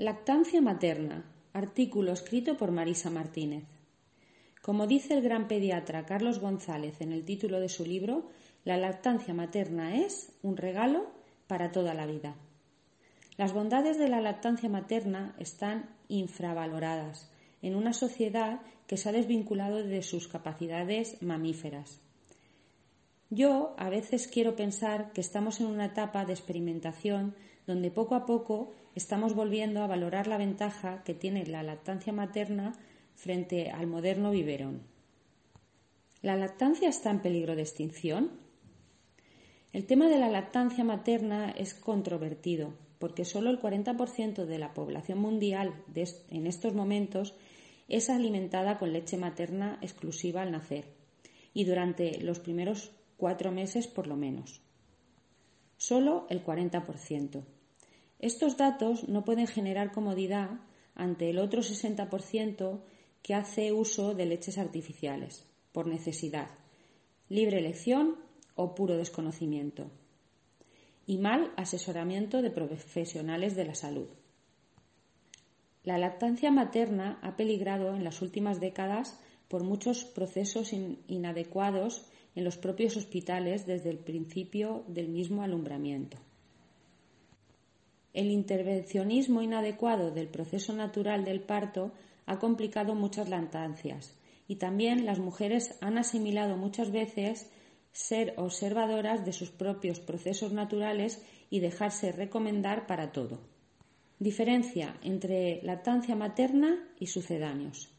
Lactancia materna. Artículo escrito por Marisa Martínez. Como dice el gran pediatra Carlos González en el título de su libro, la lactancia materna es un regalo para toda la vida. Las bondades de la lactancia materna están infravaloradas en una sociedad que se ha desvinculado de sus capacidades mamíferas. Yo a veces quiero pensar que estamos en una etapa de experimentación donde poco a poco estamos volviendo a valorar la ventaja que tiene la lactancia materna frente al moderno biberón. ¿La lactancia está en peligro de extinción? El tema de la lactancia materna es controvertido porque solo el 40% de la población mundial en estos momentos es alimentada con leche materna exclusiva al nacer y durante los primeros cuatro meses por lo menos. Solo el 40%. Estos datos no pueden generar comodidad ante el otro 60% que hace uso de leches artificiales, por necesidad, libre elección o puro desconocimiento, y mal asesoramiento de profesionales de la salud. La lactancia materna ha peligrado en las últimas décadas por muchos procesos inadecuados en los propios hospitales desde el principio del mismo alumbramiento. El intervencionismo inadecuado del proceso natural del parto ha complicado muchas lactancias y también las mujeres han asimilado muchas veces ser observadoras de sus propios procesos naturales y dejarse recomendar para todo. Diferencia entre lactancia materna y sucedáneos.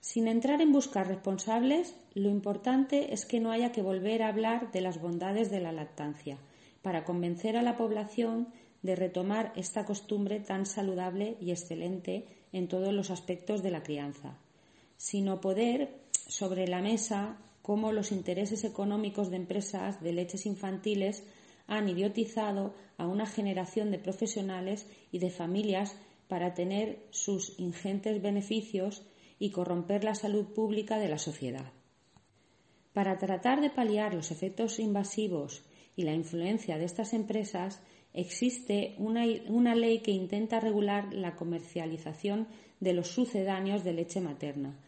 Sin entrar en buscar responsables, lo importante es que no haya que volver a hablar de las bondades de la lactancia, para convencer a la población de retomar esta costumbre tan saludable y excelente en todos los aspectos de la crianza, sino poder sobre la mesa cómo los intereses económicos de empresas de leches infantiles han idiotizado a una generación de profesionales y de familias para tener sus ingentes beneficios y corromper la salud pública de la sociedad. Para tratar de paliar los efectos invasivos y la influencia de estas empresas, existe una, ley que intenta regular la comercialización de los sucedáneos de leche materna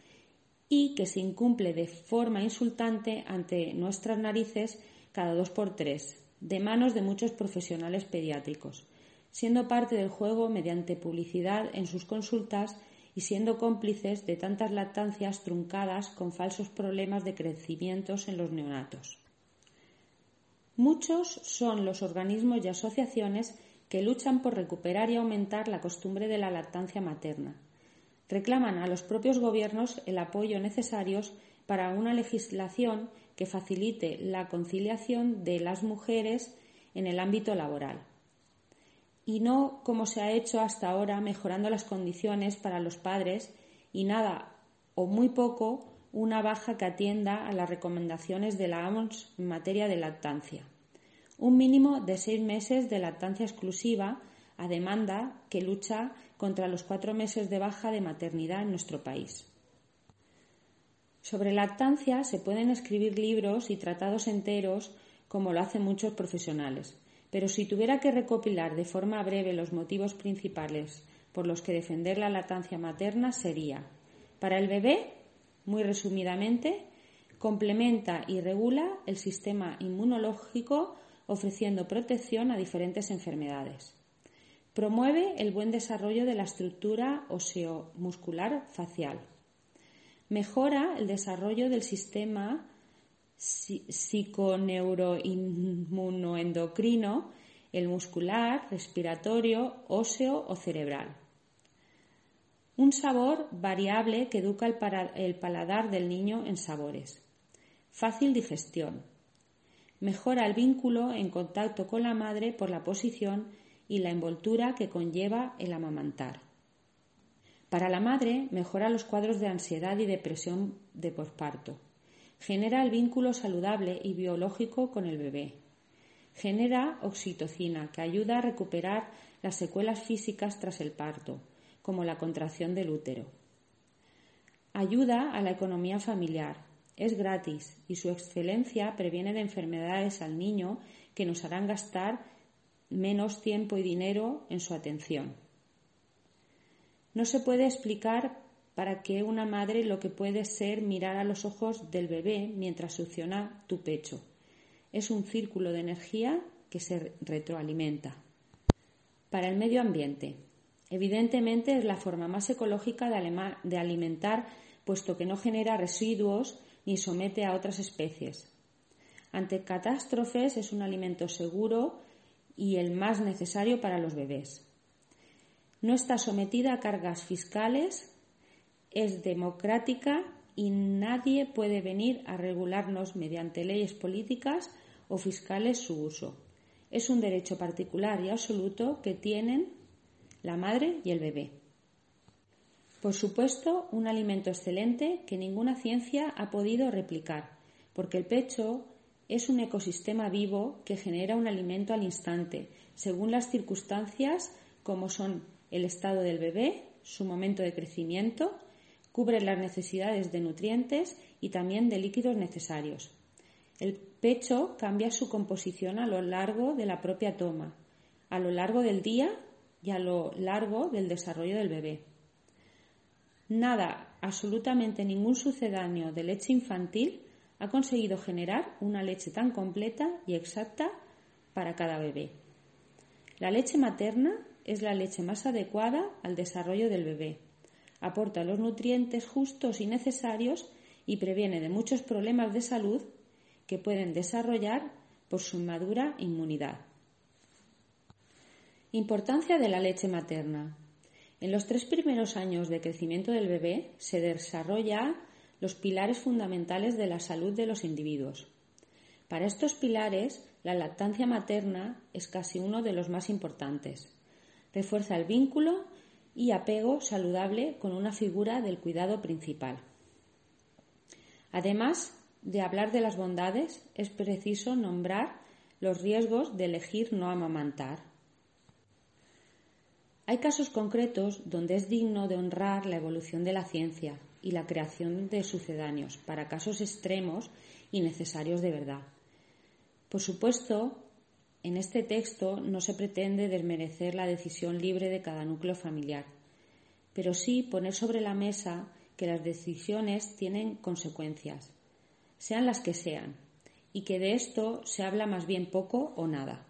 y que se incumple de forma insultante ante nuestras narices cada dos por tres, de manos de muchos profesionales pediátricos, siendo parte del juego mediante publicidad en sus consultas y siendo cómplices de tantas lactancias truncadas con falsos problemas de crecimientos en los neonatos. Muchos son los organismos y asociaciones que luchan por recuperar y aumentar la costumbre de la lactancia materna. Reclaman a los propios gobiernos el apoyo necesario para una legislación que facilite la conciliación de las mujeres en el ámbito laboral. Y no como se ha hecho hasta ahora mejorando las condiciones para los padres y nada o muy poco una baja que atienda a las recomendaciones de la OMS en materia de lactancia. Un mínimo de seis meses de lactancia exclusiva a demanda que lucha contra los cuatro meses de baja de maternidad en nuestro país. Sobre lactancia se pueden escribir libros y tratados enteros como lo hacen muchos profesionales, pero si tuviera que recopilar de forma breve los motivos principales por los que defender la lactancia materna sería, para el bebé, muy resumidamente, complementa y regula el sistema inmunológico ofreciendo protección a diferentes enfermedades. Promueve el buen desarrollo de la estructura oseomuscular facial. Mejora el desarrollo del sistema psiconeuroinmunoendocrino, el muscular, respiratorio, óseo o cerebral. Un sabor variable que educa el, paladar del niño en sabores. Fácil digestión. Mejora el vínculo en contacto con la madre por la posición y la envoltura que conlleva el amamantar. Para la madre mejora los cuadros de ansiedad y depresión de posparto. Genera el vínculo saludable y biológico con el bebé. Genera oxitocina que ayuda a recuperar las secuelas físicas tras el parto como la contracción del útero. Ayuda a la economía familiar. Es gratis y su excelencia previene de enfermedades al niño que nos harán gastar menos tiempo y dinero en su atención. No se puede explicar para qué una madre lo que puede ser mirar a los ojos del bebé mientras succiona tu pecho. Es un círculo de energía que se retroalimenta. Para el medio ambiente. Evidentemente es la forma más ecológica de alimentar, puesto que no genera residuos ni somete a otras especies. Ante catástrofes es un alimento seguro y el más necesario para los bebés. No está sometida a cargas fiscales, es democrática y nadie puede venir a regularnos mediante leyes políticas o fiscales su uso. Es un derecho particular y absoluto que tienen la madre y el bebé. Por supuesto, un alimento excelente que ninguna ciencia ha podido replicar, porque el pecho es un ecosistema vivo que genera un alimento al instante, según las circunstancias como son el estado del bebé, su momento de crecimiento, cubre las necesidades de nutrientes y también de líquidos necesarios. El pecho cambia su composición a lo largo de la propia toma, a lo largo del día y a lo largo del desarrollo del bebé. Nada, absolutamente ningún sucedáneo de leche infantil ha conseguido generar una leche tan completa y exacta para cada bebé. La leche materna es la leche más adecuada al desarrollo del bebé. Aporta los nutrientes justos y necesarios y previene de muchos problemas de salud que pueden desarrollar por su madura inmunidad. Importancia de la leche materna. En los tres primeros años de crecimiento del bebé se desarrolla los pilares fundamentales de la salud de los individuos. Para estos pilares, la lactancia materna es casi uno de los más importantes. Refuerza el vínculo y apego saludable con una figura del cuidado principal. Además de hablar de las bondades, es preciso nombrar los riesgos de elegir no amamantar. Hay casos concretos donde es digno de honrar la evolución de la ciencia, y la creación de sucedáneos para casos extremos y necesarios de verdad. Por supuesto, en este texto no se pretende desmerecer la decisión libre de cada núcleo familiar, pero sí poner sobre la mesa que las decisiones tienen consecuencias, sean las que sean, y que de esto se habla más bien poco o nada.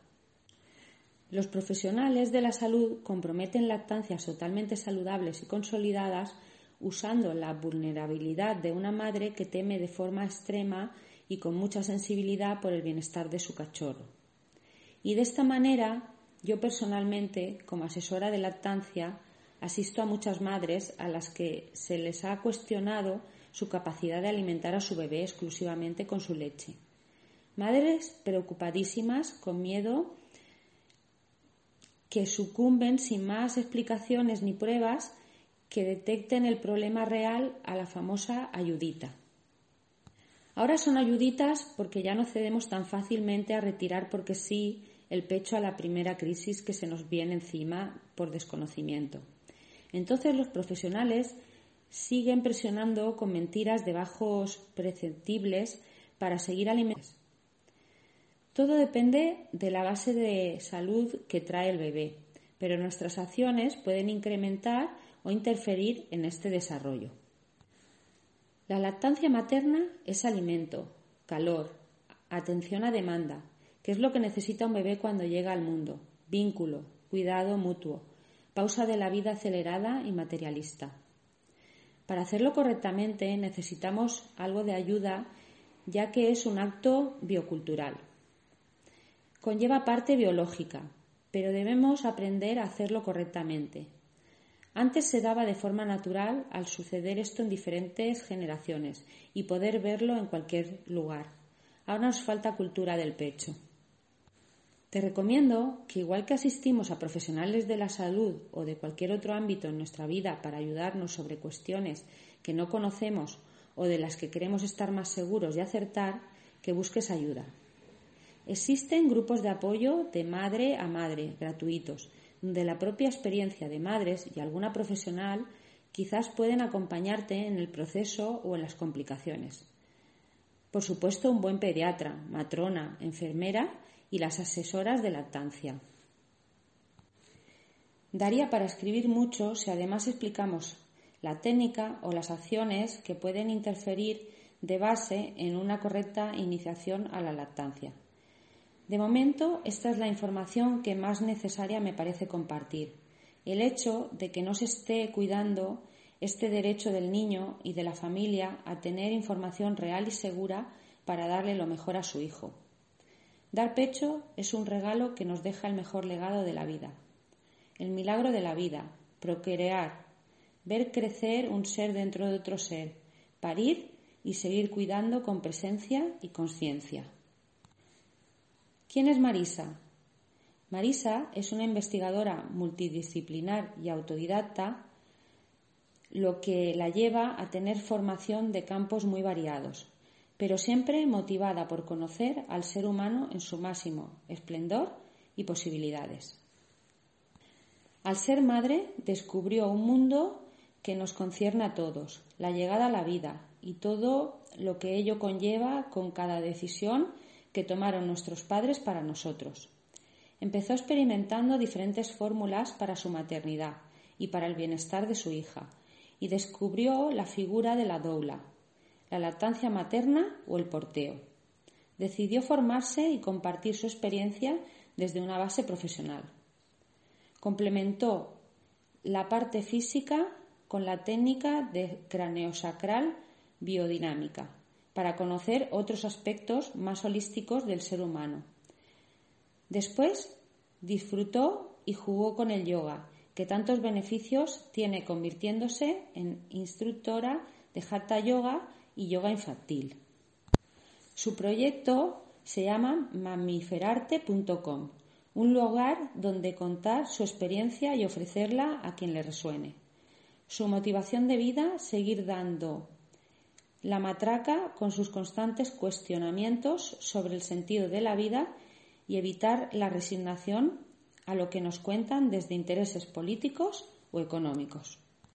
Los profesionales de la salud comprometen lactancias totalmente saludables y consolidadas usando la vulnerabilidad de una madre que teme de forma extrema y con mucha sensibilidad por el bienestar de su cachorro. Y de esta manera, yo personalmente, como asesora de lactancia, asisto a muchas madres a las que se les ha cuestionado su capacidad de alimentar a su bebé exclusivamente con su leche. Madres preocupadísimas, con miedo, que sucumben sin más explicaciones ni pruebas que detecten el problema real a la famosa ayudita. Ahora son ayuditas porque ya no cedemos tan fácilmente a retirar porque sí el pecho a la primera crisis que se nos viene encima por desconocimiento. Entonces los profesionales siguen presionando con mentiras de bajos preceptibles para seguir alimentando. Todo depende de la base de salud que trae el bebé, pero nuestras acciones pueden incrementar o interferir en este desarrollo. La lactancia materna es alimento, calor, atención a demanda, que es lo que necesita un bebé cuando llega al mundo, vínculo, cuidado mutuo, pausa de la vida acelerada y materialista. Para hacerlo correctamente necesitamos algo de ayuda ya que es un acto biocultural. Conlleva parte biológica, pero debemos aprender a hacerlo correctamente, antes se daba de forma natural al suceder esto en diferentes generaciones y poder verlo en cualquier lugar. Ahora nos falta cultura del pecho. Te recomiendo que igual que asistimos a profesionales de la salud o de cualquier otro ámbito en nuestra vida para ayudarnos sobre cuestiones que no conocemos o de las que queremos estar más seguros de acertar, que busques ayuda. Existen grupos de apoyo de madre a madre gratuitos de la propia experiencia de madres y alguna profesional quizás pueden acompañarte en el proceso o en las complicaciones. Por supuesto, un buen pediatra, matrona, enfermera y las asesoras de lactancia. Daría para escribir mucho si además explicamos la técnica o las acciones que pueden interferir de base en una correcta iniciación a la lactancia. De momento, esta es la información que más necesaria me parece compartir. El hecho de que no se esté cuidando este derecho del niño y de la familia a tener información real y segura para darle lo mejor a su hijo. Dar pecho es un regalo que nos deja el mejor legado de la vida. El milagro de la vida, procrear, ver crecer un ser dentro de otro ser, parir y seguir cuidando con presencia y conciencia. ¿Quién es Marisa? Marisa es una investigadora multidisciplinar y autodidacta, lo que la lleva a tener formación de campos muy variados, pero siempre motivada por conocer al ser humano en su máximo esplendor y posibilidades. Al ser madre descubrió un mundo que nos concierne a todos, la llegada a la vida y todo lo que ello conlleva con cada decisión que tomaron nuestros padres para nosotros. Empezó experimentando diferentes fórmulas para su maternidad y para el bienestar de su hija, y descubrió la figura de la doula, la lactancia materna o el porteo. Decidió formarse y compartir su experiencia desde una base profesional. Complementó la parte física con la técnica de craneosacral biodinámica para conocer otros aspectos más holísticos del ser humano. Después disfrutó y jugó con el yoga, que tantos beneficios tiene convirtiéndose en instructora de Hatha Yoga y yoga infantil. Su proyecto se llama mamiferarte.com, un lugar donde contar su experiencia y ofrecerla a quien le resuene. Su motivación de vida, seguir dando la matraca con sus constantes cuestionamientos sobre el sentido de la vida y evitar la resignación a lo que nos cuentan desde intereses políticos o económicos.